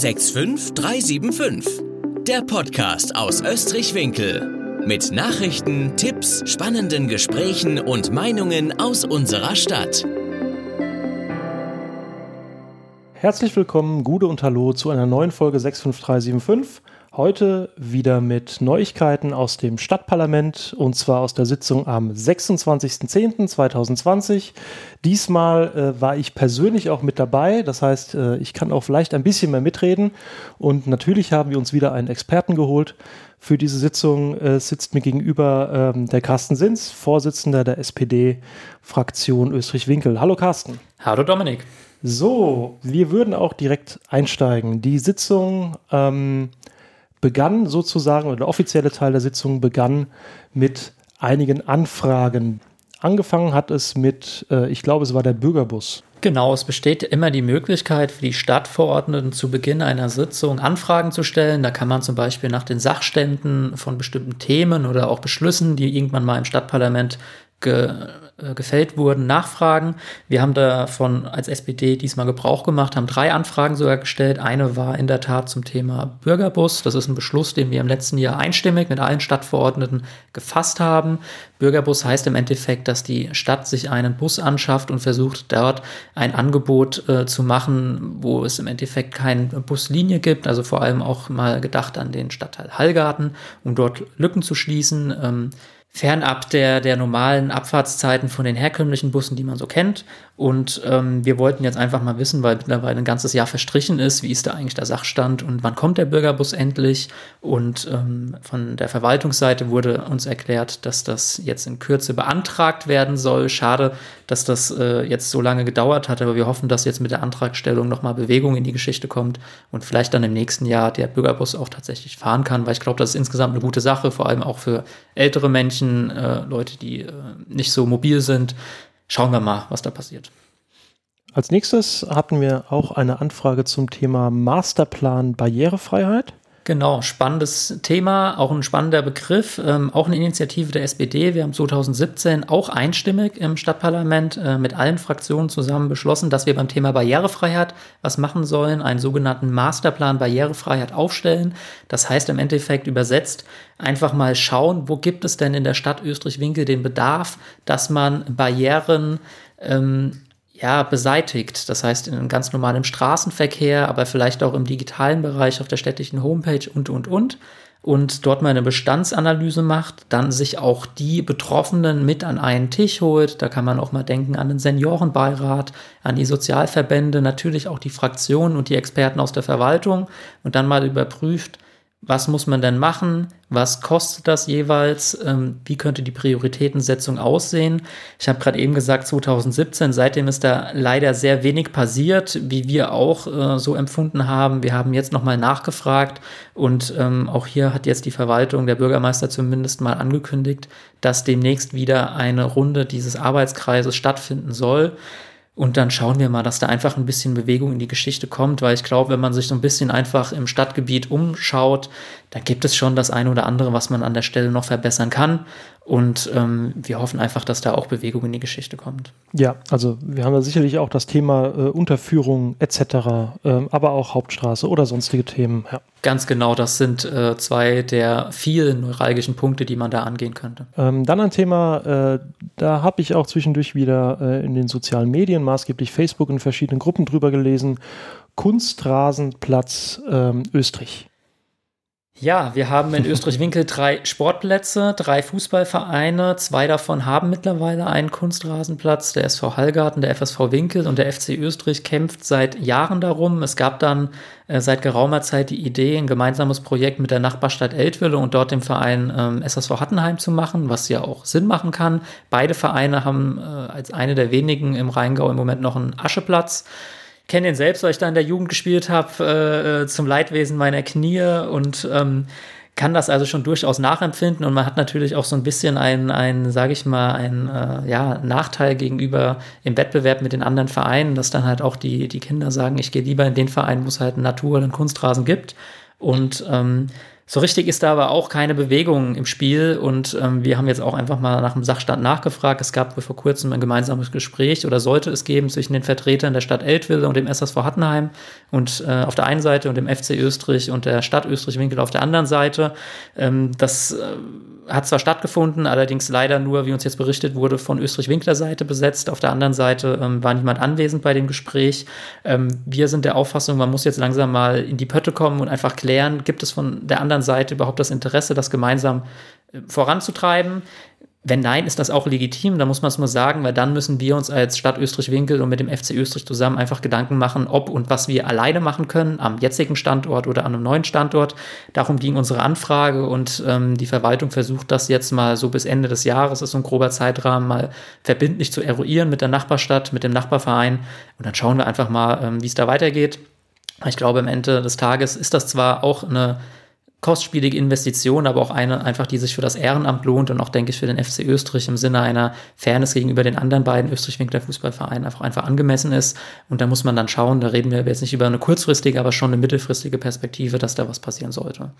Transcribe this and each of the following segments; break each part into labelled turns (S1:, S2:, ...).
S1: 65375. Der Podcast aus Österreich-Winkel. Mit Nachrichten, Tipps, spannenden Gesprächen und Meinungen aus unserer Stadt.
S2: Herzlich willkommen, Gude und Hallo zu einer neuen Folge 65375. Heute wieder mit Neuigkeiten aus dem Stadtparlament und zwar aus der Sitzung am 26.10.2020. Diesmal äh, war ich persönlich auch mit dabei, das heißt, äh, ich kann auch vielleicht ein bisschen mehr mitreden und natürlich haben wir uns wieder einen Experten geholt. Für diese Sitzung äh, sitzt mir gegenüber ähm, der Carsten Sins, Vorsitzender der SPD-Fraktion Österreich-Winkel. Hallo Carsten.
S3: Hallo Dominik.
S2: So, wir würden auch direkt einsteigen. Die Sitzung ähm, begann sozusagen, oder der offizielle Teil der Sitzung begann mit einigen Anfragen. Angefangen hat es mit, äh, ich glaube, es war der Bürgerbus.
S3: Genau, es besteht immer die Möglichkeit für die Stadtverordneten zu Beginn einer Sitzung Anfragen zu stellen. Da kann man zum Beispiel nach den Sachständen von bestimmten Themen oder auch Beschlüssen, die irgendwann mal im Stadtparlament ge äh, gefällt wurden, nachfragen. Wir haben davon als SPD diesmal Gebrauch gemacht, haben drei Anfragen sogar gestellt. Eine war in der Tat zum Thema Bürgerbus. Das ist ein Beschluss, den wir im letzten Jahr einstimmig mit allen Stadtverordneten gefasst haben. Bürgerbus heißt im Endeffekt, dass die Stadt sich einen Bus anschafft und versucht dort ein Angebot äh, zu machen, wo es im Endeffekt keine Buslinie gibt. Also vor allem auch mal gedacht an den Stadtteil Hallgarten, um dort Lücken zu schließen. Ähm, fernab der, der normalen Abfahrtszeiten von den herkömmlichen Bussen, die man so kennt. Und ähm, wir wollten jetzt einfach mal wissen, weil mittlerweile ein ganzes Jahr verstrichen ist, wie ist da eigentlich der Sachstand und wann kommt der Bürgerbus endlich? Und ähm, von der Verwaltungsseite wurde uns erklärt, dass das jetzt in Kürze beantragt werden soll. Schade, dass das äh, jetzt so lange gedauert hat, aber wir hoffen, dass jetzt mit der Antragstellung nochmal Bewegung in die Geschichte kommt und vielleicht dann im nächsten Jahr der Bürgerbus auch tatsächlich fahren kann, weil ich glaube, das ist insgesamt eine gute Sache, vor allem auch für ältere Menschen, äh, Leute, die äh, nicht so mobil sind. Schauen wir mal, was da passiert.
S2: Als nächstes hatten wir auch eine Anfrage zum Thema Masterplan Barrierefreiheit.
S3: Genau, spannendes Thema, auch ein spannender Begriff, ähm, auch eine Initiative der SPD. Wir haben 2017 auch einstimmig im Stadtparlament äh, mit allen Fraktionen zusammen beschlossen, dass wir beim Thema Barrierefreiheit was machen sollen, einen sogenannten Masterplan Barrierefreiheit aufstellen. Das heißt im Endeffekt übersetzt, einfach mal schauen, wo gibt es denn in der Stadt Österreich-Winkel den Bedarf, dass man Barrieren ähm, ja, beseitigt. Das heißt, in ganz normalem Straßenverkehr, aber vielleicht auch im digitalen Bereich auf der städtischen Homepage und, und, und. Und dort mal eine Bestandsanalyse macht, dann sich auch die Betroffenen mit an einen Tisch holt. Da kann man auch mal denken an den Seniorenbeirat, an die Sozialverbände, natürlich auch die Fraktionen und die Experten aus der Verwaltung und dann mal überprüft, was muss man denn machen? Was kostet das jeweils? Ähm, wie könnte die Prioritätensetzung aussehen? Ich habe gerade eben gesagt, 2017, seitdem ist da leider sehr wenig passiert, wie wir auch äh, so empfunden haben. Wir haben jetzt nochmal nachgefragt und ähm, auch hier hat jetzt die Verwaltung, der Bürgermeister zumindest mal angekündigt, dass demnächst wieder eine Runde dieses Arbeitskreises stattfinden soll. Und dann schauen wir mal, dass da einfach ein bisschen Bewegung in die Geschichte kommt, weil ich glaube, wenn man sich so ein bisschen einfach im Stadtgebiet umschaut, da gibt es schon das eine oder andere, was man an der Stelle noch verbessern kann. Und ähm, wir hoffen einfach, dass da auch Bewegung in die Geschichte kommt.
S2: Ja, also wir haben da sicherlich auch das Thema äh, Unterführung etc., ähm, aber auch Hauptstraße oder sonstige Themen. Ja.
S3: Ganz genau, das sind äh, zwei der vielen neuralgischen Punkte, die man da angehen könnte.
S2: Ähm, dann ein Thema, äh, da habe ich auch zwischendurch wieder äh, in den sozialen Medien, maßgeblich Facebook, in verschiedenen Gruppen drüber gelesen. Kunstrasenplatz ähm, Österreich.
S3: Ja, wir haben in Österreich-Winkel drei Sportplätze, drei Fußballvereine. Zwei davon haben mittlerweile einen Kunstrasenplatz. Der SV Hallgarten, der FSV Winkel und der FC Österreich kämpft seit Jahren darum. Es gab dann äh, seit geraumer Zeit die Idee, ein gemeinsames Projekt mit der Nachbarstadt Eltville und dort dem Verein ähm, SSV Hattenheim zu machen, was ja auch Sinn machen kann. Beide Vereine haben äh, als eine der wenigen im Rheingau im Moment noch einen Ascheplatz kenne den selbst, weil ich da in der Jugend gespielt habe, äh, äh, zum Leidwesen meiner Knie und ähm, kann das also schon durchaus nachempfinden und man hat natürlich auch so ein bisschen einen, einen sage ich mal, einen äh, ja, Nachteil gegenüber im Wettbewerb mit den anderen Vereinen, dass dann halt auch die, die Kinder sagen, ich gehe lieber in den Verein, wo es halt Natur- oder Kunstrasen gibt und ähm, So richtig ist da aber auch keine Bewegung im Spiel und ähm, wir haben jetzt auch einfach mal nach dem Sachstand nachgefragt. Es gab vor kurzem ein gemeinsames Gespräch oder sollte es geben zwischen den Vertretern der Stadt Eltville und dem SSV Hattenheim und äh, auf der einen Seite und dem FC Österreich und der Stadt Österreich-Winkel auf der anderen Seite. Ähm, das äh, hat zwar stattgefunden, allerdings leider nur, wie uns jetzt berichtet wurde, von Österreich-Winkler Seite besetzt. Auf der anderen Seite ähm, war niemand anwesend bei dem Gespräch. Ähm, wir sind der Auffassung, man muss jetzt langsam mal in die Pötte kommen und einfach klären, gibt es von der anderen Seite überhaupt das Interesse, das gemeinsam äh, voranzutreiben. Wenn nein, ist das auch legitim, da muss man es nur sagen, weil dann müssen wir uns als Stadt Österreich-Winkel und mit dem FC Österreich zusammen einfach Gedanken machen, ob und was wir alleine machen können am jetzigen Standort oder an einem neuen Standort. Darum ging unsere Anfrage und ähm, die Verwaltung versucht das jetzt mal so bis Ende des Jahres, ist so ein grober Zeitrahmen, mal verbindlich zu eruieren mit der Nachbarstadt, mit dem Nachbarverein und dann schauen wir einfach mal, ähm, wie es da weitergeht. Ich glaube, am Ende des Tages ist das zwar auch eine kostspielige Investition, aber auch eine einfach, die sich für das Ehrenamt lohnt und auch, denke ich, für den FC Österreich im Sinne einer Fairness gegenüber den anderen beiden Österreich-Winkler Fußballvereinen einfach, einfach angemessen ist. Und da muss man dann schauen, da reden wir jetzt nicht über eine kurzfristige, aber schon eine mittelfristige Perspektive, dass da was passieren sollte.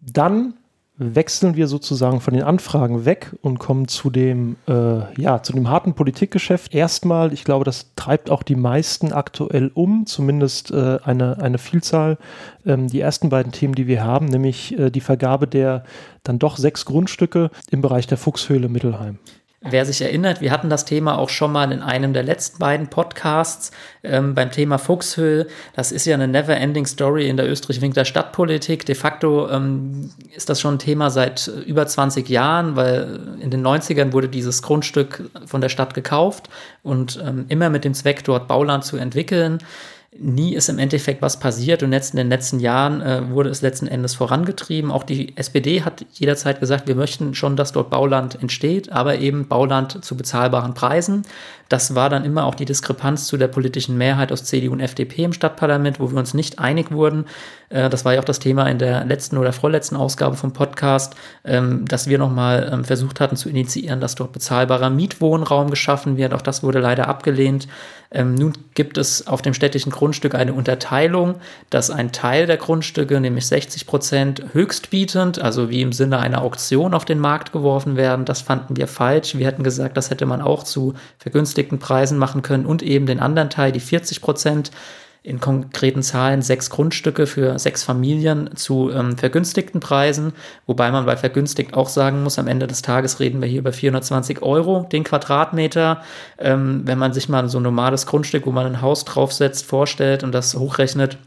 S2: Dann wechseln wir sozusagen von den Anfragen weg und kommen zu dem, äh, ja, zu dem harten Politikgeschäft. Erstmal, ich glaube, das treibt auch die meisten aktuell um, zumindest äh, eine, eine Vielzahl. Ähm, die ersten beiden Themen, die wir haben, nämlich äh, die Vergabe der dann doch sechs Grundstücke im Bereich der Fuchshöhle Mittelheim.
S3: Wer sich erinnert, wir hatten das Thema auch schon mal in einem der letzten beiden Podcasts ähm, beim Thema Fuchshöhe. Das ist ja eine never-ending Story in der Österreich-Winkler Stadtpolitik. De facto ähm, ist das schon ein Thema seit äh, über 20 Jahren, weil in den 90ern wurde dieses Grundstück von der Stadt gekauft und ähm, immer mit dem Zweck, dort Bauland zu entwickeln nie ist im Endeffekt was passiert und jetzt in den letzten Jahren äh, wurde es letzten Endes vorangetrieben. Auch die SPD hat jederzeit gesagt, wir möchten schon, dass dort Bauland entsteht, aber eben Bauland zu bezahlbaren Preisen. Das war dann immer auch die Diskrepanz zu der politischen Mehrheit aus CDU und FDP im Stadtparlament, wo wir uns nicht einig wurden. Äh, das war ja auch das Thema in der letzten oder vorletzten Ausgabe vom Podcast, ähm, dass wir nochmal ähm, versucht hatten zu initiieren, dass dort bezahlbarer Mietwohnraum geschaffen wird. Auch das wurde leider abgelehnt. Ähm, nun gibt es auf dem städtischen Grundstück eine Unterteilung, dass ein Teil der Grundstücke, nämlich 60 Prozent, höchstbietend, also wie im Sinne einer Auktion auf den Markt geworfen werden. Das fanden wir falsch. Wir hätten gesagt, das hätte man auch zu vergünstigten vergünstigten Preisen machen können und eben den anderen Teil, die 40 Prozent in konkreten Zahlen sechs Grundstücke für sechs Familien zu ähm, vergünstigten Preisen, wobei man bei vergünstigt auch sagen muss, am Ende des Tages reden wir hier über 420 Euro den Quadratmeter. Ähm, wenn man sich mal so ein normales Grundstück, wo man ein Haus draufsetzt, vorstellt und das hochrechnet,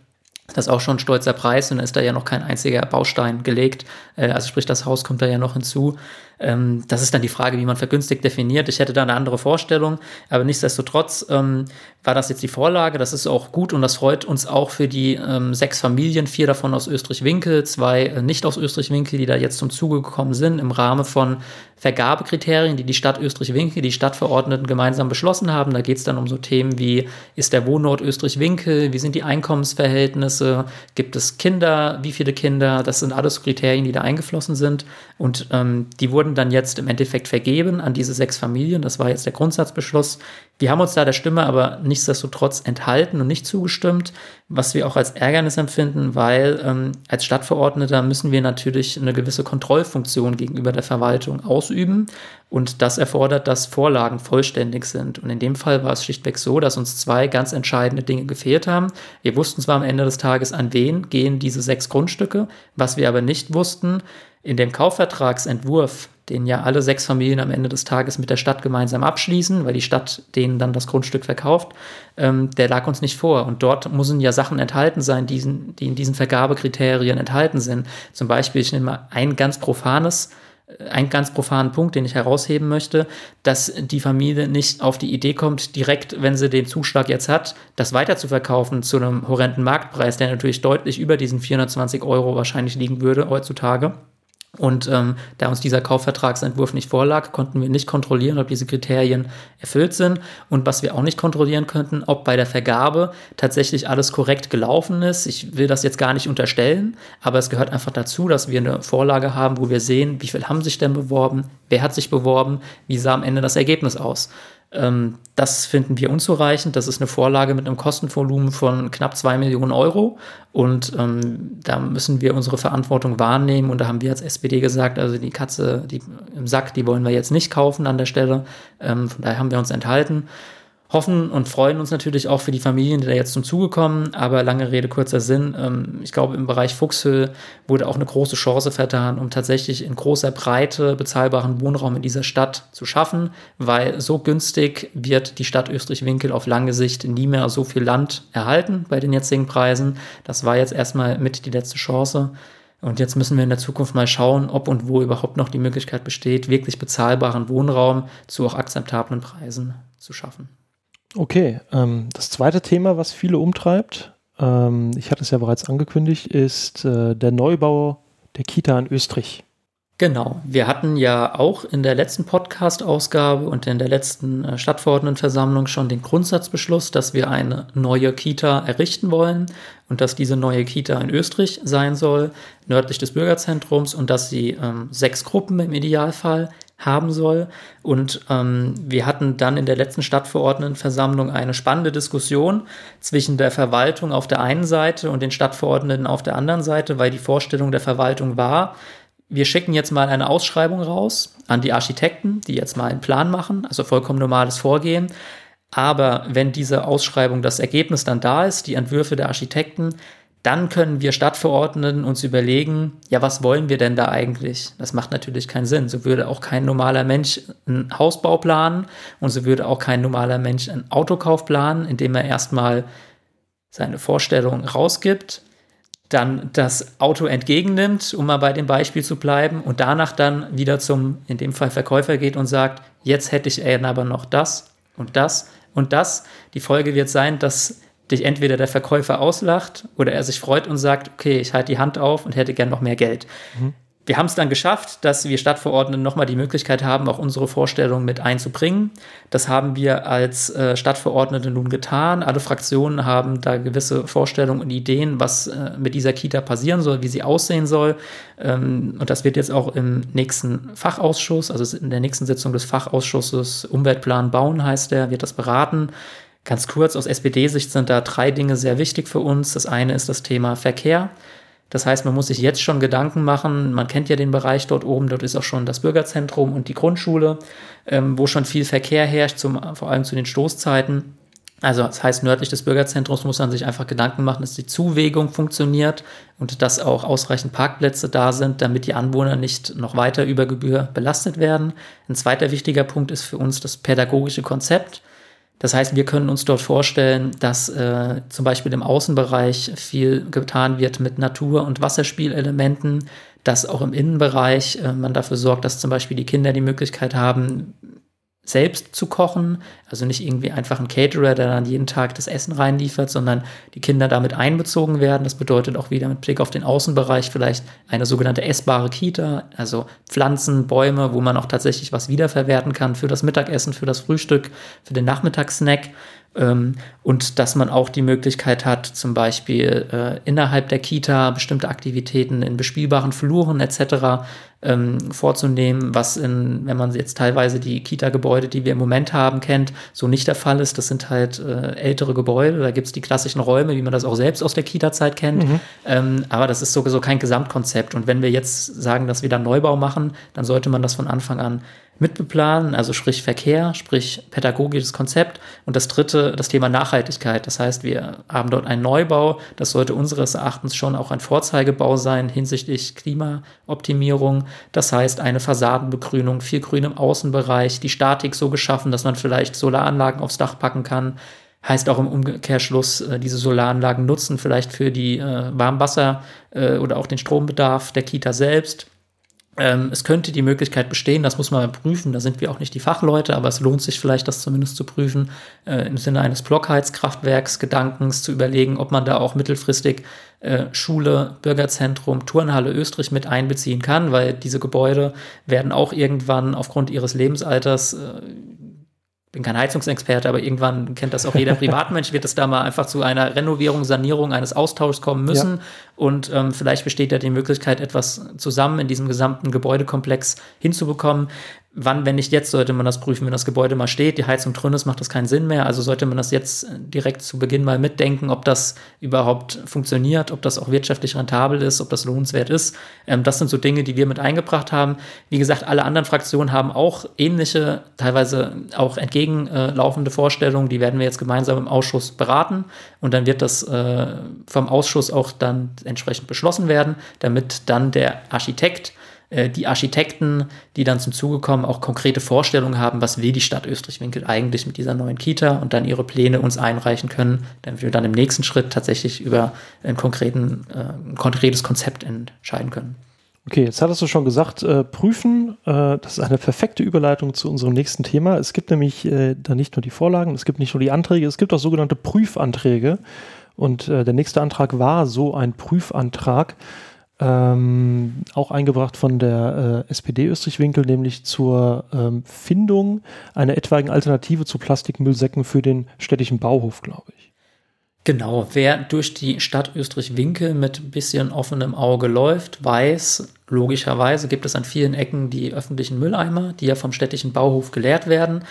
S3: das ist auch schon ein stolzer Preis und dann ist da ja noch kein einziger Baustein gelegt. Äh, also sprich, das Haus kommt da ja noch hinzu. Ähm, das ist dann die Frage, wie man vergünstigt definiert. Ich hätte da eine andere Vorstellung, aber nichtsdestotrotz ähm, war das jetzt die Vorlage. Das ist auch gut und das freut uns auch für die ähm, sechs Familien, vier davon aus Österreich-Winkel, zwei äh, nicht aus Österreich-Winkel, die da jetzt zum Zuge gekommen sind im Rahmen von Vergabekriterien, die die Stadt Österreich-Winkel, die Stadtverordneten gemeinsam beschlossen haben. Da geht es dann um so Themen wie, ist der Wohnort Österreich-Winkel, wie sind die Einkommensverhältnisse, gibt es Kinder, wie viele Kinder, das sind alles Kriterien, die da eingeflossen sind und ähm, die wurden dann jetzt im Endeffekt vergeben an diese sechs Familien. Das war jetzt der Grundsatzbeschluss. Wir haben uns da der Stimme aber nichtsdestotrotz enthalten und nicht zugestimmt, was wir auch als Ärgernis empfinden, weil ähm, als Stadtverordneter müssen wir natürlich eine gewisse Kontrollfunktion gegenüber der Verwaltung ausüben und das erfordert, dass Vorlagen vollständig sind. Und in dem Fall war es schlichtweg so, dass uns zwei ganz entscheidende Dinge gefehlt haben. Wir wussten zwar am Ende des Tages, an wen gehen diese sechs Grundstücke, was wir aber nicht wussten, in dem Kaufvertragsentwurf den ja alle sechs Familien am Ende des Tages mit der Stadt gemeinsam abschließen, weil die Stadt denen dann das Grundstück verkauft, ähm, der lag uns nicht vor. Und dort müssen ja Sachen enthalten sein, die, die in diesen Vergabekriterien enthalten sind. Zum Beispiel, ich nehme mal ein ganz profanes äh, einen ganz profanen Punkt, den ich herausheben möchte, dass die Familie nicht auf die Idee kommt, direkt, wenn sie den Zuschlag jetzt hat, das weiter zu verkaufen zu einem horrenden Marktpreis, der natürlich deutlich über diesen 420 Euro wahrscheinlich liegen würde heutzutage und ähm, da uns dieser Kaufvertragsentwurf nicht vorlag, konnten wir nicht kontrollieren, ob diese Kriterien erfüllt sind. Und was wir auch nicht kontrollieren könnten, ob bei der Vergabe tatsächlich alles korrekt gelaufen ist. Ich will das jetzt gar nicht unterstellen, aber es gehört einfach dazu, dass wir eine Vorlage haben, wo wir sehen, wie viel haben sich denn beworben, wer hat sich beworben, wie sah am Ende das Ergebnis aus. Ähm, das finden wir unzureichend. Das ist eine Vorlage mit einem Kostenvolumen von knapp zwei Millionen Euro. Und ähm, da müssen wir unsere Verantwortung wahrnehmen. Und da haben wir als SPD gesagt, also die Katze die im Sack, die wollen wir jetzt nicht kaufen an der Stelle. Ähm, von daher haben wir uns enthalten hoffen und freuen uns natürlich auch für die Familien, die da jetzt zum Zuge kommen. Aber lange Rede, kurzer Sinn. Ähm, ich glaube, im Bereich Fuchshöhe wurde auch eine große Chance vertan, um tatsächlich in großer Breite bezahlbaren Wohnraum in dieser Stadt zu schaffen, weil so günstig wird die Stadt Österreich-Winkel auf lange Sicht nie mehr so viel Land erhalten bei den jetzigen Preisen. Das war jetzt erstmal mit die letzte Chance. Und jetzt müssen wir in der Zukunft mal schauen, ob und wo überhaupt noch die Möglichkeit besteht, wirklich bezahlbaren Wohnraum zu auch akzeptablen Preisen zu schaffen.
S2: Okay, ähm, das zweite Thema, was viele umtreibt, ähm, ich hatte es ja bereits angekündigt, ist äh, der Neubau der Kita in Österreich.
S3: Genau, wir hatten ja auch in der letzten Podcast-Ausgabe und in der letzten äh, Stadtverordnetenversammlung schon den Grundsatzbeschluss, dass wir eine neue Kita errichten wollen und dass diese neue Kita in Österreich sein soll, nördlich des Bürgerzentrums und dass sie ähm, sechs Gruppen im Idealfall haben soll. Und ähm, wir hatten dann in der letzten Stadtverordnetenversammlung eine spannende Diskussion zwischen der Verwaltung auf der einen Seite und den Stadtverordneten auf der anderen Seite, weil die Vorstellung der Verwaltung war, wir schicken jetzt mal eine Ausschreibung raus an die Architekten, die jetzt mal einen Plan machen, also vollkommen normales Vorgehen. Aber wenn diese Ausschreibung das Ergebnis dann da ist, die Entwürfe der Architekten, dann können wir Stadtverordneten uns überlegen, ja, was wollen wir denn da eigentlich? Das macht natürlich keinen Sinn. So würde auch kein normaler Mensch einen Hausbau planen und so würde auch kein normaler Mensch einen Autokauf planen, indem er erstmal seine Vorstellung rausgibt, dann das Auto entgegennimmt, um mal bei dem Beispiel zu bleiben, und danach dann wieder zum, in dem Fall Verkäufer geht und sagt, jetzt hätte ich aber noch das und das und das. Die Folge wird sein, dass dich entweder der Verkäufer auslacht oder er sich freut und sagt, okay, ich halte die Hand auf und hätte gern noch mehr Geld. Mhm. Wir haben es dann geschafft, dass wir Stadtverordneten nochmal die Möglichkeit haben, auch unsere Vorstellungen mit einzubringen. Das haben wir als äh, Stadtverordnete nun getan. Alle Fraktionen haben da gewisse Vorstellungen und Ideen, was äh, mit dieser Kita passieren soll, wie sie aussehen soll. Ähm, und das wird jetzt auch im nächsten Fachausschuss, also in der nächsten Sitzung des Fachausschusses Umweltplan Bauen heißt der, wird das beraten. Ganz kurz, aus SPD-Sicht sind da drei Dinge sehr wichtig für uns. Das eine ist das Thema Verkehr. Das heißt, man muss sich jetzt schon Gedanken machen. Man kennt ja den Bereich dort oben. Dort ist auch schon das Bürgerzentrum und die Grundschule, ähm, wo schon viel Verkehr herrscht, zum, vor allem zu den Stoßzeiten. Also das heißt, nördlich des Bürgerzentrums muss man sich einfach Gedanken machen, dass die Zuwegung funktioniert und dass auch ausreichend Parkplätze da sind, damit die Anwohner nicht noch weiter über Gebühr belastet werden. Ein zweiter wichtiger Punkt ist für uns das pädagogische Konzept. Das heißt, wir können uns dort vorstellen, dass äh, zum Beispiel im Außenbereich viel getan wird mit Natur- und Wasserspielelementen, dass auch im Innenbereich äh, man dafür sorgt, dass zum Beispiel die Kinder die Möglichkeit haben, selbst zu kochen. Also nicht irgendwie einfach ein Caterer, der dann jeden Tag das Essen reinliefert, sondern die Kinder damit einbezogen werden. Das bedeutet auch wieder mit Blick auf den Außenbereich vielleicht eine sogenannte essbare Kita, also Pflanzen, Bäume, wo man auch tatsächlich was wiederverwerten kann für das Mittagessen, für das Frühstück, für den Nachmittagssnack. Ähm, und dass man auch die Möglichkeit hat, zum Beispiel äh, innerhalb der Kita bestimmte Aktivitäten in bespielbaren Fluren etc. Ähm, vorzunehmen, was in, wenn man jetzt teilweise die Kita-Gebäude, die wir im Moment haben, kennt, so nicht der Fall ist. Das sind halt äh, ältere Gebäude, da gibt es die klassischen Räume, wie man das auch selbst aus der Kita-Zeit kennt. Mhm. Ähm, aber das ist sowieso kein Gesamtkonzept. Und wenn wir jetzt sagen, dass wir da Neubau machen, dann sollte man das von Anfang an mitbeplanen, also sprich Verkehr, sprich pädagogisches Konzept. Und das dritte, das Thema Nachhaltigkeit. Das heißt, wir haben dort einen Neubau. Das sollte unseres Erachtens schon auch ein Vorzeigebau sein hinsichtlich Klimaoptimierung. Das heißt, eine Fassadenbegrünung, viel Grün im Außenbereich, die Statik so geschaffen, dass man vielleicht Solaranlagen aufs Dach packen kann. Heißt auch im Umkehrschluss, äh, diese Solaranlagen nutzen vielleicht für die äh, Warmwasser äh, oder auch den Strombedarf der Kita selbst ähm, es könnte die Möglichkeit bestehen, das muss man mal prüfen, da sind wir auch nicht die Fachleute, aber es lohnt sich vielleicht, das zumindest zu prüfen, äh, im Sinne eines Blockheizkraftwerks, Gedankens zu überlegen, ob man da auch mittelfristig äh, Schule, Bürgerzentrum, Turnhalle Österreich mit einbeziehen kann, weil diese Gebäude werden auch irgendwann aufgrund ihres Lebensalters äh, bin kein Heizungsexperte, aber irgendwann kennt das auch jeder Privatmensch, wird es da mal einfach zu einer Renovierung, Sanierung eines Austauschs kommen müssen. Ja. Und ähm, vielleicht besteht ja die Möglichkeit, etwas zusammen in diesem gesamten Gebäudekomplex hinzubekommen. Wann, wenn nicht jetzt, sollte man das prüfen, wenn das Gebäude mal steht, die Heizung drin ist, macht das keinen Sinn mehr. Also sollte man das jetzt direkt zu Beginn mal mitdenken, ob das überhaupt funktioniert, ob das auch wirtschaftlich rentabel ist, ob das lohnenswert ist. Ähm, das sind so Dinge, die wir mit eingebracht haben. Wie gesagt, alle anderen Fraktionen haben auch ähnliche, teilweise auch entgegenlaufende Vorstellungen. Die werden wir jetzt gemeinsam im Ausschuss beraten und dann wird das äh, vom Ausschuss auch dann entsprechend beschlossen werden, damit dann der Architekt äh, die Architekten, die dann zum Zuge kommen, auch konkrete Vorstellungen haben, was will die Stadt Österreich-Winkel eigentlich mit dieser neuen Kita und dann ihre Pläne uns einreichen können, damit wir dann im nächsten Schritt tatsächlich über einen konkreten, äh, ein konkretes Konzept entscheiden können.
S2: Okay, jetzt hattest du schon gesagt, äh, prüfen, äh, das ist eine perfekte Überleitung zu unserem nächsten Thema. Es gibt nämlich äh, da nicht nur die Vorlagen, es gibt nicht nur die Anträge, es gibt auch sogenannte Prüfanträge. Und äh, der nächste Antrag war so ein Prüfantrag ähm, auch eingebracht von der äh, SPD Österreich-Winkel, nämlich zur ähm, Findung einer etwaigen Alternative zu Plastikmüllsäcken für den städtischen Bauhof, glaube ich.
S3: Genau, wer durch die Stadt Österreich-Winkel mit ein bisschen offenem Auge läuft, weiß, logischerweise gibt es an vielen Ecken die öffentlichen Mülleimer, die ja vom städtischen Bauhof geleert werden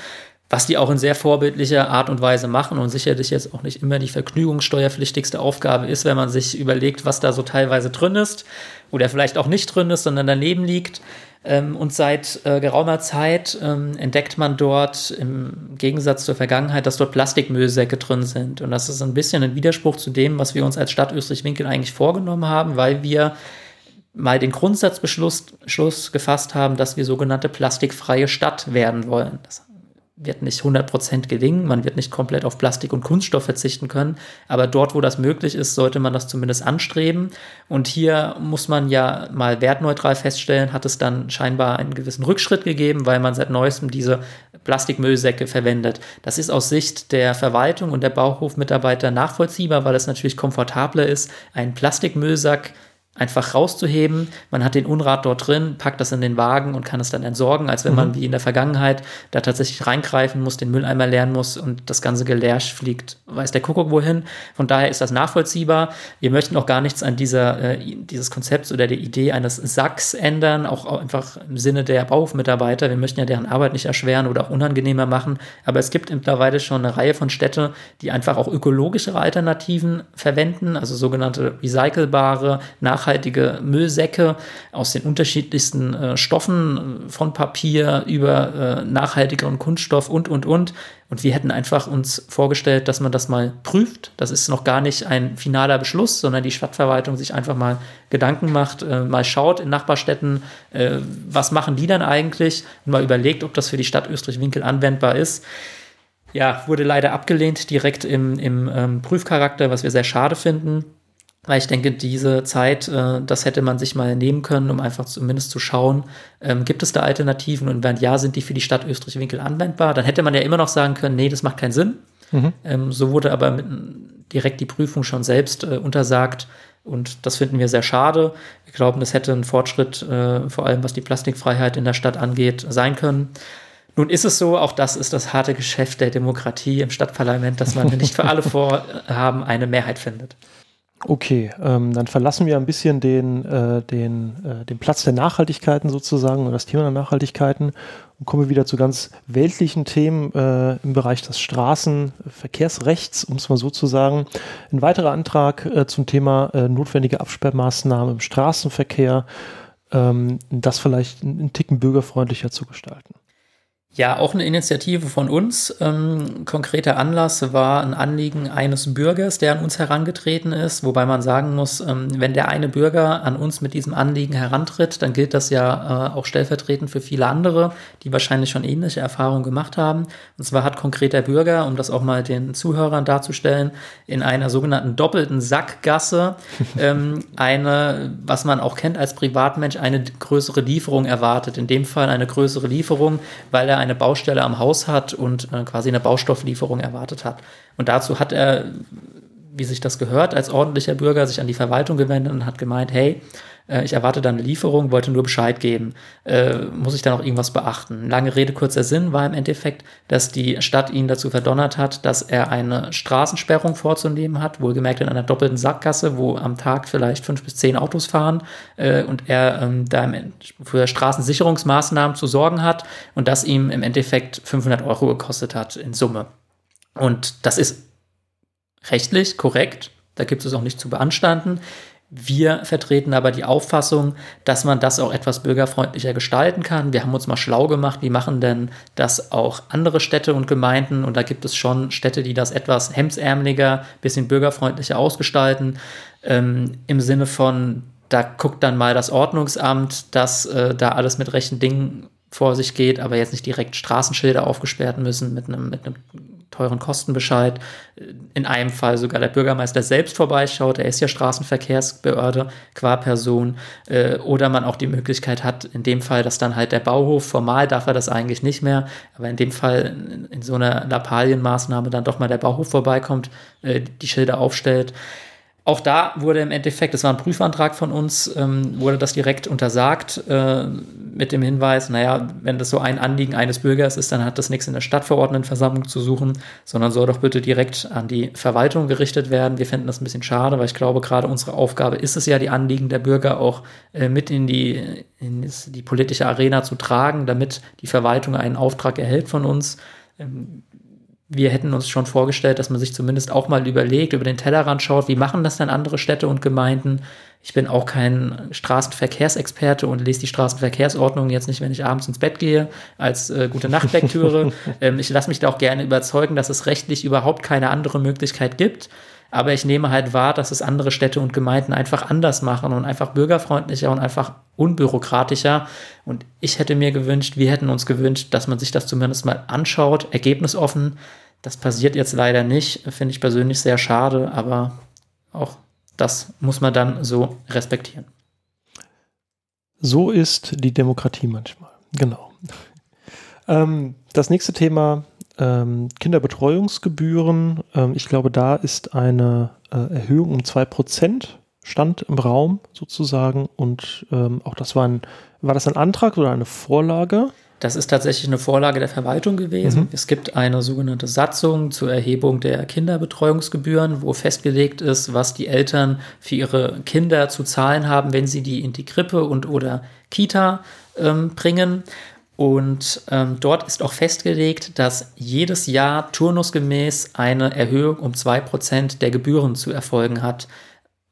S3: was die auch in sehr vorbildlicher Art und Weise machen und sicherlich jetzt auch nicht immer die vergnügungssteuerpflichtigste Aufgabe ist, wenn man sich überlegt, was da so teilweise drin ist oder vielleicht auch nicht drin ist, sondern daneben liegt. Ähm, und seit äh, geraumer Zeit ähm, entdeckt man dort im Gegensatz zur Vergangenheit, dass dort Plastikmüllsäcke drin sind. Und das ist ein bisschen ein Widerspruch zu dem, was wir uns als Stadt Österreich-Winkel eigentlich vorgenommen haben, weil wir mal den Grundsatzbeschluss Schluss gefasst haben, dass wir sogenannte plastikfreie Stadt werden wollen. Das wird nicht 100% gelingen, man wird nicht komplett auf Plastik und Kunststoff verzichten können, aber dort, wo das möglich ist, sollte man das zumindest anstreben. Und hier muss man ja mal wertneutral feststellen, hat es dann scheinbar einen gewissen Rückschritt gegeben, weil man seit neuestem diese Plastikmüllsäcke verwendet. Das ist aus Sicht der Verwaltung und der Bauhofmitarbeiter nachvollziehbar, weil es natürlich komfortabler ist, einen Plastikmüllsack einfach rauszuheben. Man hat den Unrat dort drin, packt das in den Wagen und kann es dann entsorgen, als wenn mhm. man wie in der Vergangenheit da tatsächlich reingreifen muss, den Mülleimer leeren muss und das ganze Gelärsch fliegt, weiß der Kuckuck wohin. Von daher ist das nachvollziehbar. Wir möchten auch gar nichts an dieser, äh, dieses Konzept oder der Idee eines Sacks ändern, auch einfach im Sinne der Bauhofmitarbeiter. Wir möchten ja deren Arbeit nicht erschweren oder auch unangenehmer machen. Aber es gibt mittlerweile schon eine Reihe von Städten, die einfach auch ökologischere Alternativen verwenden, also sogenannte recycelbare, nachhaltige nachhaltige Müllsäcke aus den unterschiedlichsten äh, Stoffen, äh, von Papier über äh, nachhaltigeren Kunststoff und, und, und. Und wir hätten einfach uns vorgestellt, dass man das mal prüft. Das ist noch gar nicht ein finaler Beschluss, sondern die Stadtverwaltung sich einfach mal Gedanken macht, äh, mal schaut in Nachbarstädten, äh, was machen die dann eigentlich und mal überlegt, ob das für die Stadt Österreich-Winkel anwendbar ist. Ja, wurde leider abgelehnt, direkt im, im ähm, Prüfcharakter, was wir sehr schade finden. Weil ich denke, diese Zeit, äh, das hätte man sich mal nehmen können, um einfach zumindest zu schauen, ähm, gibt es da Alternativen und wenn ja, sind die für die Stadt Österreich-Winkel anwendbar? Dann hätte man ja immer noch sagen können, nee, das macht keinen Sinn. Mhm. Ähm, so wurde aber mit, direkt die Prüfung schon selbst äh, untersagt und das finden wir sehr schade. Wir glauben, das hätte ein Fortschritt, äh, vor allem was die Plastikfreiheit in der Stadt angeht, sein können. Nun ist es so, auch das ist das harte Geschäft der Demokratie im Stadtparlament, dass man nicht für alle Vorhaben eine Mehrheit findet.
S2: Okay, ähm, dann verlassen wir ein bisschen den, äh, den, äh, den Platz der Nachhaltigkeiten sozusagen und das Thema der Nachhaltigkeiten und kommen wieder zu ganz weltlichen Themen äh, im Bereich des Straßenverkehrsrechts, um es mal so zu sagen. Ein weiterer Antrag äh, zum Thema äh, notwendige Absperrmaßnahmen im Straßenverkehr, ähm, das vielleicht einen Ticken bürgerfreundlicher zu gestalten.
S3: Ja, auch eine Initiative von uns. Ähm, konkreter Anlass war ein Anliegen eines Bürgers, der an uns herangetreten ist, wobei man sagen muss, ähm, wenn der eine Bürger an uns mit diesem Anliegen herantritt, dann gilt das ja äh, auch stellvertretend für viele andere, die wahrscheinlich schon ähnliche Erfahrungen gemacht haben. Und zwar hat konkreter Bürger, um das auch mal den Zuhörern darzustellen, in einer sogenannten doppelten Sackgasse ähm, eine, was man auch kennt als Privatmensch, eine größere Lieferung erwartet. In dem Fall eine größere Lieferung, weil er eine Baustelle am Haus hat und äh, quasi eine Baustofflieferung erwartet hat. Und dazu hat er wie sich das gehört, als ordentlicher Bürger sich an die Verwaltung gewendet und hat gemeint, hey, äh, ich erwarte da eine Lieferung, wollte nur Bescheid geben. Äh, muss ich da noch irgendwas beachten? Lange Rede, kurzer Sinn war im Endeffekt, dass die Stadt ihn dazu verdonnert hat, dass er eine Straßensperrung vorzunehmen hat, wohlgemerkt in einer doppelten Sackgasse, wo am Tag vielleicht fünf bis zehn Autos fahren äh, und er ähm, da für Straßensicherungsmaßnahmen zu sorgen hat und das ihm im Endeffekt 500 Euro gekostet hat in Summe. Und das ist rechtlich korrekt, da gibt es auch nicht zu beanstanden. Wir vertreten aber die Auffassung, dass man das auch etwas bürgerfreundlicher gestalten kann. Wir haben uns mal schlau gemacht, wie machen denn das auch andere Städte und Gemeinden? Und da gibt es schon Städte, die das etwas hemsärmeliger, bisschen bürgerfreundlicher ausgestalten. Ähm, Im Sinne von, da guckt dann mal das Ordnungsamt, dass äh, da alles mit rechten Dingen vor sich geht, aber jetzt nicht direkt Straßenschilder aufgesperrt müssen mit einem, mit einem teuren Kostenbescheid. In einem Fall sogar der Bürgermeister selbst vorbeischaut, er ist ja Straßenverkehrsbehörde qua Person. Äh, oder man auch die Möglichkeit hat, in dem Fall, dass dann halt der Bauhof, formal darf er das eigentlich nicht mehr, aber in dem Fall in, so einer Lappalienmaßnahme dann doch mal der Bauhof vorbeikommt, äh, die Schilder aufstellt. Auch da wurde im Endeffekt, das war ein Prüfantrag von uns, ähm, wurde das direkt untersagt äh, mit dem Hinweis, naja, wenn das so ein Anliegen eines Bürgers ist, dann hat das nichts in der Stadtverordnetenversammlung zu suchen, sondern soll doch bitte direkt an die Verwaltung gerichtet werden. Wir finden das ein bisschen schade, weil ich glaube, gerade unsere Aufgabe ist es ja, die Anliegen der Bürger auch äh, mit in die, in die politische Arena zu tragen, damit die Verwaltung einen Auftrag erhält von uns. Ähm, wir hätten uns schon vorgestellt, dass man sich zumindest auch mal überlegt, über den Tellerrand schaut, wie machen das denn andere Städte und Gemeinden. Ich bin auch kein Straßenverkehrsexperte und lese die Straßenverkehrsordnung jetzt nicht, wenn ich abends ins Bett gehe, als äh, gute Nachtlektüre. ähm, ich lasse mich da auch gerne überzeugen, dass es rechtlich überhaupt keine andere Möglichkeit gibt. Aber ich nehme halt wahr, dass es andere Städte und Gemeinden einfach anders machen und einfach bürgerfreundlicher und einfach unbürokratischer. Und ich hätte mir gewünscht, wir hätten uns gewünscht, dass man sich das zumindest mal anschaut, ergebnisoffen. Das passiert jetzt leider nicht, finde ich persönlich sehr schade, aber auch das muss man dann so respektieren.
S2: So ist die Demokratie manchmal. Genau. Ähm, das nächste Thema ähm, Kinderbetreuungsgebühren. Ähm, ich glaube, da ist eine äh, Erhöhung um 2% stand im Raum sozusagen. Und ähm, auch das war ein, war das ein Antrag oder eine Vorlage?
S3: Das ist tatsächlich eine Vorlage der Verwaltung gewesen. Mhm. Es gibt eine sogenannte Satzung zur Erhebung der Kinderbetreuungsgebühren, wo festgelegt ist, was die Eltern für ihre Kinder zu zahlen haben, wenn sie die in die Krippe und oder Kita ähm, bringen. Und ähm, dort ist auch festgelegt, dass jedes Jahr turnusgemäß eine Erhöhung um 2% der Gebühren zu erfolgen hat.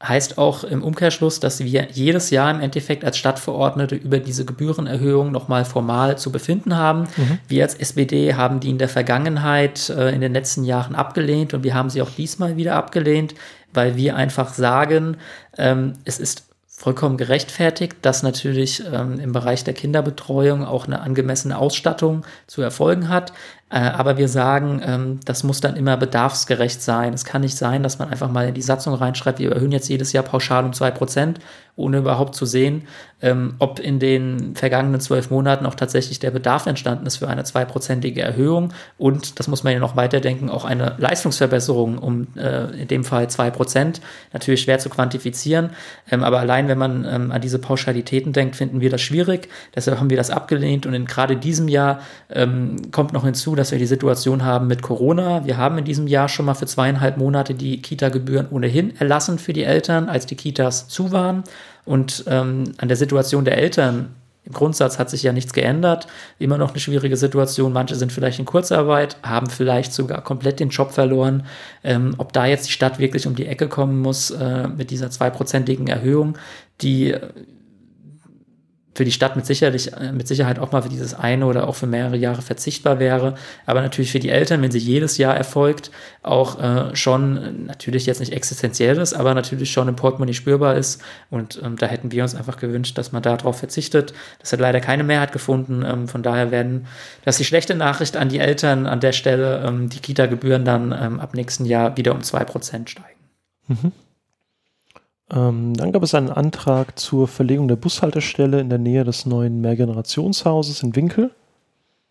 S3: Heißt auch im Umkehrschluss, dass wir jedes Jahr im Endeffekt als Stadtverordnete über diese Gebührenerhöhung nochmal formal zu befinden haben. Mhm. Wir als SPD haben die in der Vergangenheit äh, in den letzten Jahren abgelehnt und wir haben sie auch diesmal wieder abgelehnt, weil wir einfach sagen, ähm, es ist vollkommen gerechtfertigt, dass natürlich ähm, im Bereich der Kinderbetreuung auch eine angemessene Ausstattung zu erfolgen hat. Äh, aber wir sagen, ähm, das muss dann immer bedarfsgerecht sein. Es kann nicht sein, dass man einfach mal in die Satzung reinschreibt, wir erhöhen jetzt jedes Jahr pauschal um zwei Prozent, ohne überhaupt zu sehen, ähm, ob in den vergangenen zwölf Monaten auch tatsächlich der Bedarf entstanden ist für eine zweiprozentige Erhöhung. Und, das muss man ja noch weiterdenken, auch eine Leistungsverbesserung um äh, in dem Fall zwei Prozent. Natürlich schwer zu quantifizieren, ähm, aber allein wenn man ähm, an diese Pauschalitäten denkt, finden wir das schwierig. Deshalb haben wir das abgelehnt und in gerade diesem Jahr ähm, kommt noch hinzu, dass wir die Situation haben mit Corona. Wir haben in diesem Jahr schon mal für zweieinhalb Monate die Kita-Gebühren ohnehin erlassen für die Eltern, als die Kitas zu waren. Und ähm, an der Situation der Eltern im Grundsatz hat sich ja nichts geändert. Immer noch eine schwierige Situation. Manche sind vielleicht in Kurzarbeit, haben vielleicht sogar komplett den Job verloren. Ähm, ob da jetzt die Stadt wirklich um die Ecke kommen muss äh, mit dieser zweiprozentigen Erhöhung, die für die Stadt mit, sicherlich, äh, mit Sicherheit auch mal für dieses eine oder auch für mehrere Jahre verzichtbar wäre. Aber natürlich für die Eltern, wenn sie jedes Jahr erfolgt, auch äh, schon natürlich jetzt nicht existenziell ist, aber natürlich schon im Portemonnaie spürbar ist. Und ähm, da hätten wir uns einfach gewünscht, dass man darauf verzichtet. Das hat leider keine Mehrheit gefunden. Ähm, von daher werden, das die schlechte Nachricht an die Eltern an der Stelle, ähm, die Kita-Gebühren dann ähm, ab nächsten Jahr wieder um 2% steigen. Mhm.
S2: Ähm, dann gab es einen Antrag zur Verlegung der Bushaltestelle in der Nähe des neuen Mehrgenerationshauses in Winkel.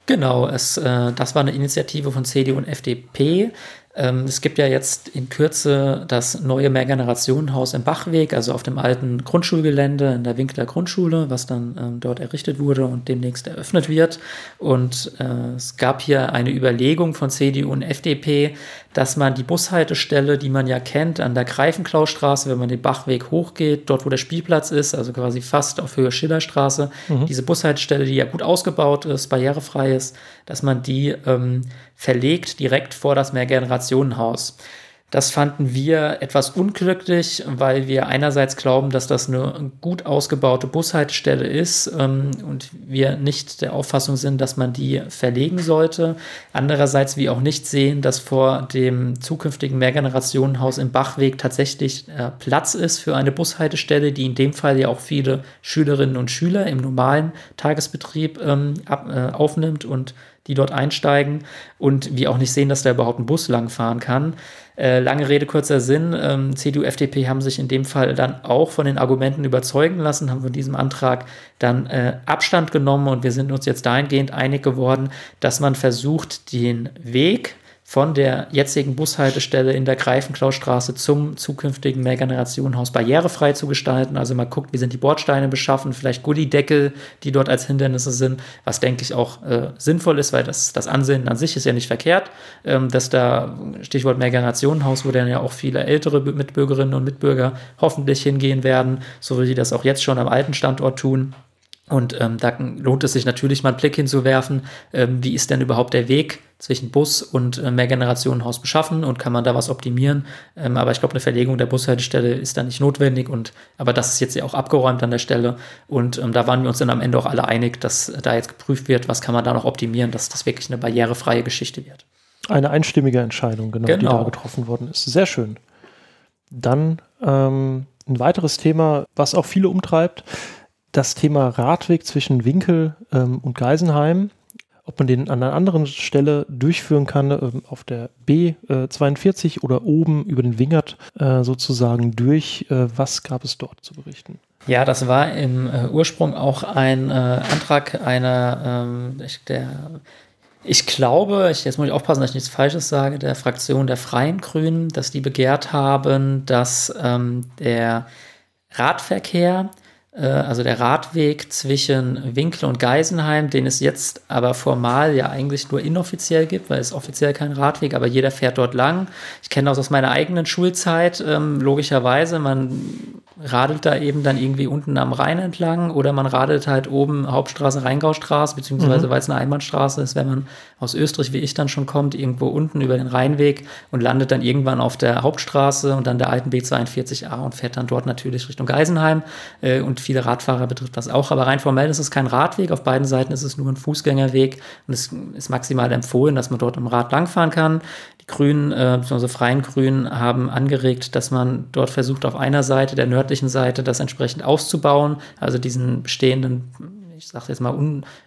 S3: Genau, es, äh, das war eine Initiative von CDU und FDP. Ähm, es gibt ja jetzt in Kürze das neue Mehrgenerationenhaus im Bachweg, also auf dem alten Grundschulgelände in der Winkler Grundschule, was dann ähm, dort errichtet wurde und demnächst eröffnet wird. Und äh, es gab hier eine Überlegung von CDU und FDP, dass man die Bushaltestelle, die man ja kennt, an der Greifenklaustraße, wenn man den Bachweg hochgeht, dort wo der Spielplatz ist, also quasi fast auf Höhe Schillerstraße, mhm. diese Bushaltestelle, die ja gut ausgebaut ist, barrierefrei ist, dass man die ähm, verlegt direkt vor das Mehrgenerationenhaus. Das fanden wir etwas unglücklich, weil wir einerseits glauben, dass das eine gut ausgebaute Bushaltestelle ist ähm, und wir nicht der Auffassung sind, dass man die verlegen sollte. Andererseits wir auch nicht sehen, dass vor dem zukünftigen Mehrgenerationenhaus im Bachweg tatsächlich äh, Platz ist für eine Bushaltestelle, die in dem Fall ja auch viele Schülerinnen und Schüler im normalen Tagesbetrieb ähm, ab, äh, aufnimmt und die dort einsteigen und wir auch nicht sehen, dass da überhaupt ein Bus langfahren kann. Äh, lange Rede, kurzer Sinn. Ähm, CDU, FDP haben sich in dem Fall dann auch von den Argumenten überzeugen lassen, haben von diesem Antrag dann äh, Abstand genommen und wir sind uns jetzt dahingehend einig geworden, dass man versucht, den Weg von der jetzigen Bushaltestelle in der Greifenklaustraße zum zukünftigen Mehrgenerationenhaus barrierefrei zu gestalten. Also mal guckt, wie sind die Bordsteine beschaffen, vielleicht Gullideckel, die dort als Hindernisse sind, was denke ich auch äh, sinnvoll ist, weil das, das Ansehen an sich ist ja nicht verkehrt, ähm, dass da, Stichwort Mehrgenerationenhaus, wo dann ja auch viele ältere Mitbürgerinnen und Mitbürger hoffentlich hingehen werden, so wie sie das auch jetzt schon am alten Standort tun. Und ähm, da lohnt es sich natürlich mal einen Blick hinzuwerfen, ähm, wie ist denn überhaupt der Weg zwischen Bus und äh, Mehrgenerationenhaus beschaffen und kann man da was optimieren. Ähm, aber ich glaube, eine Verlegung der Bushaltestelle ist da nicht notwendig. Und aber das ist jetzt ja auch abgeräumt an der Stelle. Und ähm, da waren wir uns dann am Ende auch alle einig, dass da jetzt geprüft wird, was kann man da noch optimieren, dass das wirklich eine barrierefreie Geschichte wird.
S2: Eine einstimmige Entscheidung, genau, genau. die da getroffen worden ist. Sehr schön. Dann ähm, ein weiteres Thema, was auch viele umtreibt das Thema Radweg zwischen Winkel ähm, und Geisenheim, ob man den an einer anderen Stelle durchführen kann, ähm, auf der B42 äh, oder oben über den Wingert äh, sozusagen durch. Äh, was gab es dort zu berichten?
S3: Ja, das war im äh, Ursprung auch ein äh, Antrag einer, ähm, der ich glaube, ich, jetzt muss ich aufpassen, dass ich nichts Falsches sage, der Fraktion der Freien Grünen, dass die begehrt haben, dass ähm, der Radverkehr also der Radweg zwischen Winkel und Geisenheim, den es jetzt aber formal ja eigentlich nur inoffiziell gibt, weil es offiziell kein Radweg, aber jeder fährt dort lang. Ich kenne das aus meiner eigenen Schulzeit, ähm, logischerweise, man radelt da eben dann irgendwie unten am Rhein entlang oder man radelt halt oben Hauptstraße, Rheingaustraße, beziehungsweise mhm. weil es eine Einbahnstraße ist, wenn man aus Österreich wie ich dann schon kommt, irgendwo unten über den Rheinweg und landet dann irgendwann auf der Hauptstraße und dann der alten B42A und fährt dann dort natürlich Richtung Geisenheim äh, und viele Radfahrer betrifft das auch, aber rein formell ist es kein Radweg, auf beiden Seiten ist es nur ein Fußgängerweg. Und es ist maximal empfohlen, dass man dort im Rad langfahren kann. Die Grünen, äh, beziehungsweise Freien Grünen, haben angeregt, dass man dort versucht, auf einer Seite, der nördlichen Seite, das entsprechend auszubauen, also diesen bestehenden ich sage jetzt mal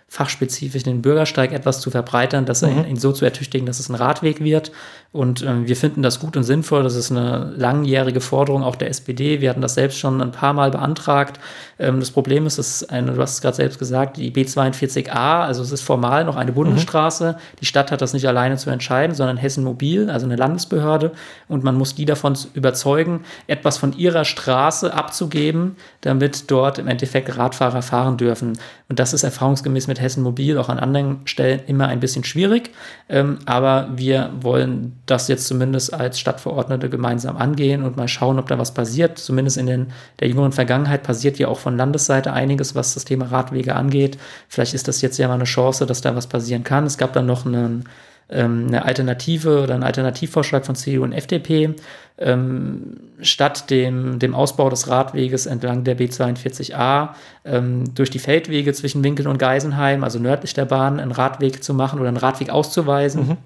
S3: unfachspezifisch, den Bürgersteig etwas zu verbreitern, dass mhm. ihn so zu ertüchtigen, dass es ein Radweg wird. Und ähm, wir finden das gut und sinnvoll. Das ist eine langjährige Forderung auch der SPD. Wir hatten das selbst schon ein paar Mal beantragt. Ähm, das Problem ist, es ist eine, du hast es gerade selbst gesagt, die B42a, also es ist formal noch eine Bundesstraße. Mhm. Die Stadt hat das nicht alleine zu entscheiden, sondern Hessen Mobil, also eine Landesbehörde. Und man muss die davon überzeugen, etwas von ihrer Straße abzugeben, damit dort im Endeffekt Radfahrer fahren dürfen. Und das ist erfahrungsgemäß mit Hessen Mobil auch an anderen Stellen immer ein bisschen schwierig. Ähm, aber wir wollen das jetzt zumindest als Stadtverordnete gemeinsam angehen und mal schauen, ob da was passiert. Zumindest in den, der jüngeren Vergangenheit passiert ja auch von Landesseite einiges, was das Thema Radwege angeht. Vielleicht ist das jetzt ja mal eine Chance, dass da was passieren kann. Es gab dann noch einen ähm, eine Alternative oder einen Alternativvorschlag von CDU und FDP, ähm, statt dem, dem Ausbau des Radweges entlang der B42a ähm, durch die Feldwege zwischen Winkel und Geisenheim, also nördlich der Bahn, einen Radweg zu machen oder einen Radweg auszuweisen. Mhm.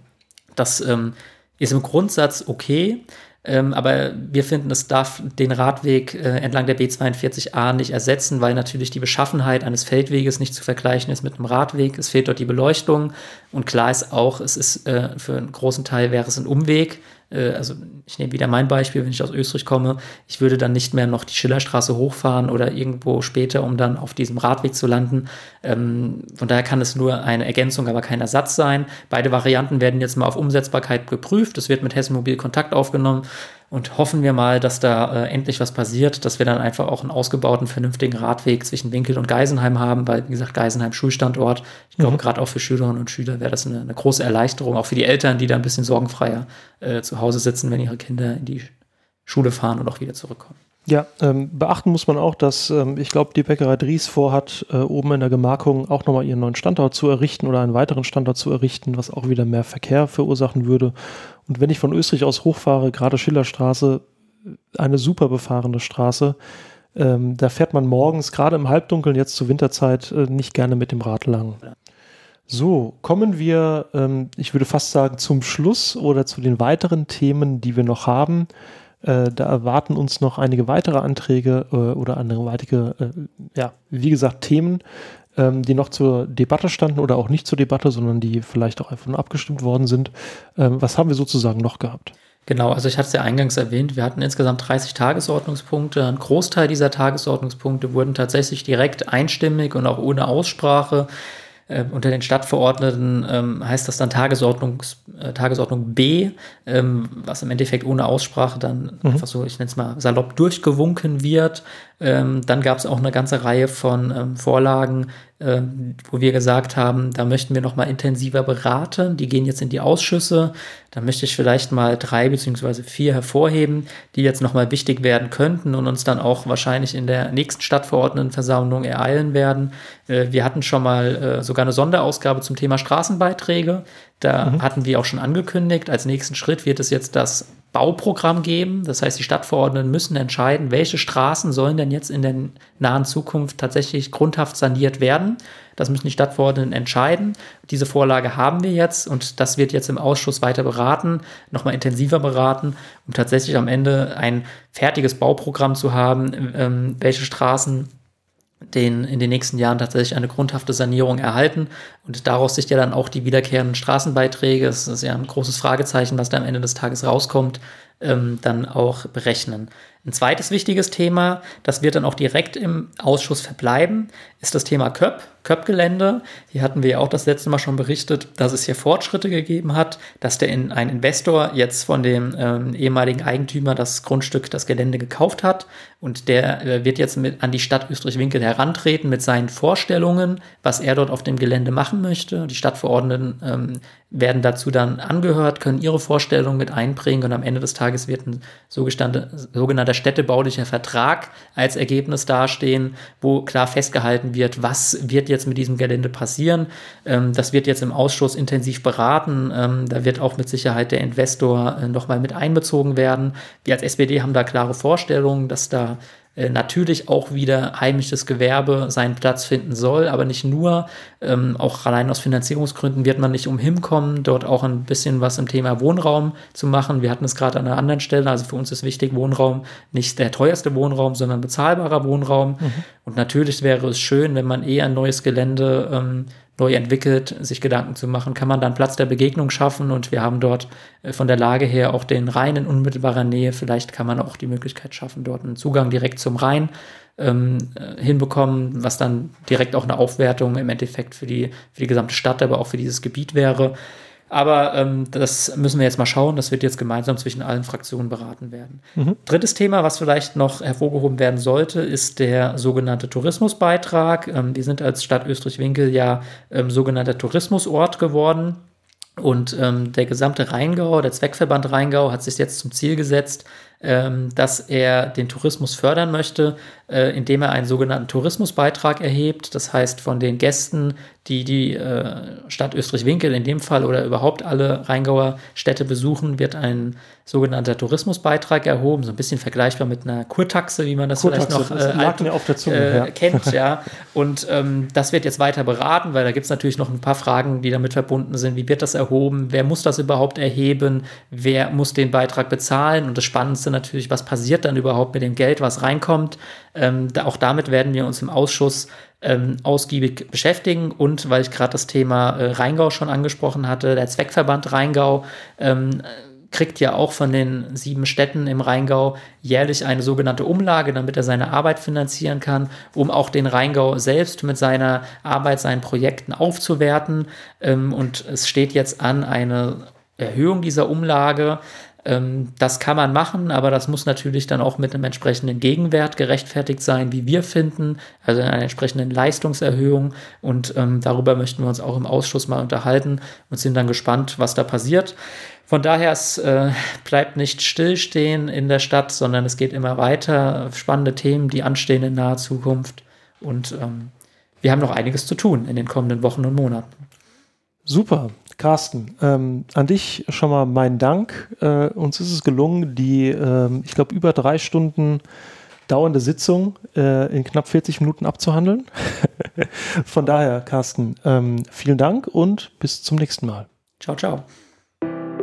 S3: Das ähm, ist im Grundsatz okay. Ähm, aber wir finden, es darf den Radweg äh, entlang der B42a nicht ersetzen, weil natürlich die Beschaffenheit eines Feldweges nicht zu vergleichen ist mit einem Radweg. Es fehlt dort die Beleuchtung und klar ist auch, es ist äh, für einen großen Teil wäre es ein Umweg, also ich nehme wieder mein Beispiel, wenn ich aus Österreich komme. Ich würde dann nicht mehr noch die Schillerstraße hochfahren oder irgendwo später, um dann auf diesem Radweg zu landen. Ähm, von daher kann es nur eine Ergänzung, aber kein Ersatz sein. Beide Varianten werden jetzt mal auf Umsetzbarkeit geprüft. Es wird mit Hessen Mobil Kontakt aufgenommen und hoffen wir mal, dass da äh, endlich was passiert, dass wir dann einfach auch einen ausgebauten, vernünftigen Radweg zwischen Winkel und Geisenheim haben, weil, wie gesagt, Geisenheim Schulstandort. Ich glaube, mhm. gerade auch für Schülerinnen und Schüler wäre das eine, eine, große Erleichterung, auch für die Eltern, die da ein bisschen sorgenfreier äh, zu Hause sitzen, wenn ihre Kinder in die Schule fahren und auch wieder zurückkommen.
S2: Ja, ähm, beachten muss man auch, dass ähm, ich glaube, die Bäckerei Dries vorhat, äh, oben in der Gemarkung auch nochmal ihren neuen Standort zu errichten oder einen weiteren Standort zu errichten, was auch wieder mehr Verkehr verursachen würde. Und wenn ich von Österreich aus hochfahre, gerade Schillerstraße, eine super befahrene Straße, ähm, da fährt man morgens, gerade im Halbdunkeln, jetzt zur Winterzeit, äh, nicht gerne mit dem Rad lang. So, kommen wir, ähm, ich würde fast sagen, zum Schluss oder zu den weiteren Themen, die wir noch haben. Äh, da erwarten uns noch einige weitere Anträge äh, oder andere weitere, äh, ja, wie gesagt, Themen, ähm, die noch zur Debatte standen oder auch nicht zur Debatte, sondern die vielleicht auch einfach nur abgestimmt worden sind. Ähm, was haben wir sozusagen noch gehabt?
S3: Genau, also ich hatte es ja eingangs erwähnt, wir hatten insgesamt 30 Tagesordnungspunkte. Ein Großteil dieser Tagesordnungspunkte wurden tatsächlich direkt einstimmig und auch ohne Aussprache äh, unter den Stadtverordneten ähm, heißt das dann Tagesordnungs, äh, Tagesordnung B, ähm, was im Endeffekt ohne Aussprache dann mhm. einfach so, ich nenne es mal salopp durchgewunken wird. Ähm, dann gab es auch eine ganze Reihe von ähm, Vorlagen, äh, wo wir gesagt haben, da möchten wir noch mal intensiver beraten. Die gehen jetzt in die Ausschüsse. Da möchte ich vielleicht mal drei beziehungsweise vier hervorheben, die jetzt noch mal wichtig werden könnten und uns dann auch wahrscheinlich in der nächsten Stadtverordnetenversammlung ereilen werden. Äh, wir hatten schon mal äh, sogar eine Sonderausgabe zum Thema Straßenbeiträge. Da mhm. hatten wir auch schon angekündigt, als nächsten Schritt wird es jetzt das Bauprogramm geben. Das heißt, die Stadtverordneten müssen entscheiden, welche Straßen sollen denn jetzt in der nahen Zukunft tatsächlich grundhaft saniert werden. Das müssen die Stadtverordneten entscheiden. Diese Vorlage haben wir jetzt und das wird jetzt im Ausschuss weiter beraten, nochmal intensiver beraten, um tatsächlich am Ende ein fertiges Bauprogramm zu haben, ähm, welche Straßen den in den nächsten Jahren tatsächlich eine grundhafte Sanierung erhalten und daraus sich ja dann auch die wiederkehrenden Straßenbeiträge, das ist ja ein großes Fragezeichen, was da am Ende des Tages rauskommt, ähm, dann auch berechnen. Ein zweites wichtiges Thema, das wird dann auch direkt im Ausschuss verbleiben, ist das Thema Köpp, Köpp-Gelände. Hier hatten wir ja auch das letzte Mal schon berichtet, dass es hier Fortschritte gegeben hat, dass der in, ein Investor jetzt von dem ähm, ehemaligen Eigentümer das Grundstück, das Gelände gekauft hat und der äh, wird jetzt mit an die Stadt Österreich-Winkel herantreten mit seinen Vorstellungen, was er dort auf dem Gelände machen möchte. Die Stadtverordneten ähm, werden dazu dann angehört, können ihre Vorstellungen mit einbringen und am Ende des Tages wird ein sogenannter städtebaulicher Vertrag als Ergebnis dastehen, wo klar festgehalten wird, was wird jetzt mit diesem Gelände passieren. Ähm, das wird jetzt im Ausschuss intensiv beraten. Ähm, da wird auch mit Sicherheit der Investor äh, nochmal mit einbezogen werden. Wir als SPD haben da klare Vorstellungen, dass da natürlich auch wieder heimisches Gewerbe seinen Platz finden soll, aber nicht nur. Ähm, auch allein aus Finanzierungsgründen wird man nicht umhin kommen, dort auch ein bisschen was im Thema Wohnraum zu machen. Wir hatten es gerade an einer anderen Stelle. Also für uns ist wichtig, Wohnraum nicht der teuerste Wohnraum, sondern bezahlbarer Wohnraum. Mhm. Und natürlich wäre es schön, wenn man eh ein neues Gelände ähm, neu entwickelt, sich Gedanken zu machen, kann man dann Platz der Begegnung schaffen und wir haben dort äh, von der Lage her auch den Rhein in unmittelbarer Nähe. Vielleicht kann man auch die Möglichkeit schaffen, dort einen Zugang direkt zum Rhein ähm, äh, hinbekommen, was dann direkt auch eine Aufwertung im Endeffekt für die, für die gesamte Stadt, aber auch für dieses Gebiet wäre. Aber ähm, das müssen wir jetzt mal schauen. Das wird jetzt gemeinsam zwischen allen Fraktionen beraten werden. Mhm. Drittes Thema, was vielleicht noch hervorgehoben werden sollte, ist der sogenannte Tourismusbeitrag. Ähm, wir sind als Stadt Österreich-Winkel ja ähm, sogenannter Tourismusort geworden. Und ähm, der gesamte Rheingau, der Zweckverband Rheingau, hat sich jetzt zum Ziel gesetzt, dass er den Tourismus fördern möchte, äh, indem er einen sogenannten Tourismusbeitrag erhebt. Das heißt, von den Gästen, die die äh, Stadt Österreich-Winkel in dem Fall oder überhaupt alle Rheingauer Städte besuchen, wird ein sogenannter Tourismusbeitrag erhoben, so ein bisschen vergleichbar mit einer Kurtaxe, wie man das Kurtaxe, vielleicht noch äh, alt, Zunge, äh, ja. kennt. ja. Und ähm, das wird jetzt weiter beraten, weil da gibt es natürlich noch ein paar Fragen, die damit verbunden sind. Wie wird das erhoben? Wer muss das überhaupt erheben? Wer muss den Beitrag bezahlen? Und das Spannendste natürlich, was passiert dann überhaupt mit dem Geld, was reinkommt? Ähm, auch damit werden wir uns im Ausschuss ähm, ausgiebig beschäftigen. Und weil ich gerade das Thema äh, Rheingau schon angesprochen hatte, der Zweckverband Rheingau ähm, kriegt ja auch von den sieben Städten im Rheingau jährlich eine sogenannte Umlage, damit er seine Arbeit finanzieren kann, um auch den Rheingau selbst mit seiner Arbeit, seinen Projekten aufzuwerten. Ähm, und es steht jetzt an eine Erhöhung dieser Umlage. Ähm, das kann man machen, aber das muss natürlich dann auch mit einem entsprechenden Gegenwert gerechtfertigt sein, wie wir finden, also einer entsprechenden Leistungserhöhung. Und ähm, darüber möchten wir uns auch im Ausschuss mal unterhalten und sind dann gespannt, was da passiert. Von daher, es äh, bleibt nicht stillstehen in der Stadt, sondern es geht immer weiter. Spannende Themen, die anstehen in naher Zukunft. Und ähm, wir haben noch einiges zu tun in den kommenden Wochen und Monaten.
S2: Super. Carsten, ähm, an dich schon mal mein Dank. Äh, uns ist es gelungen, die, äh, ich glaube, über drei Stunden dauernde Sitzung äh, in knapp 40 Minuten abzuhandeln. Von daher, Carsten, ähm, vielen Dank und bis zum nächsten Mal.
S3: Ciao, ciao.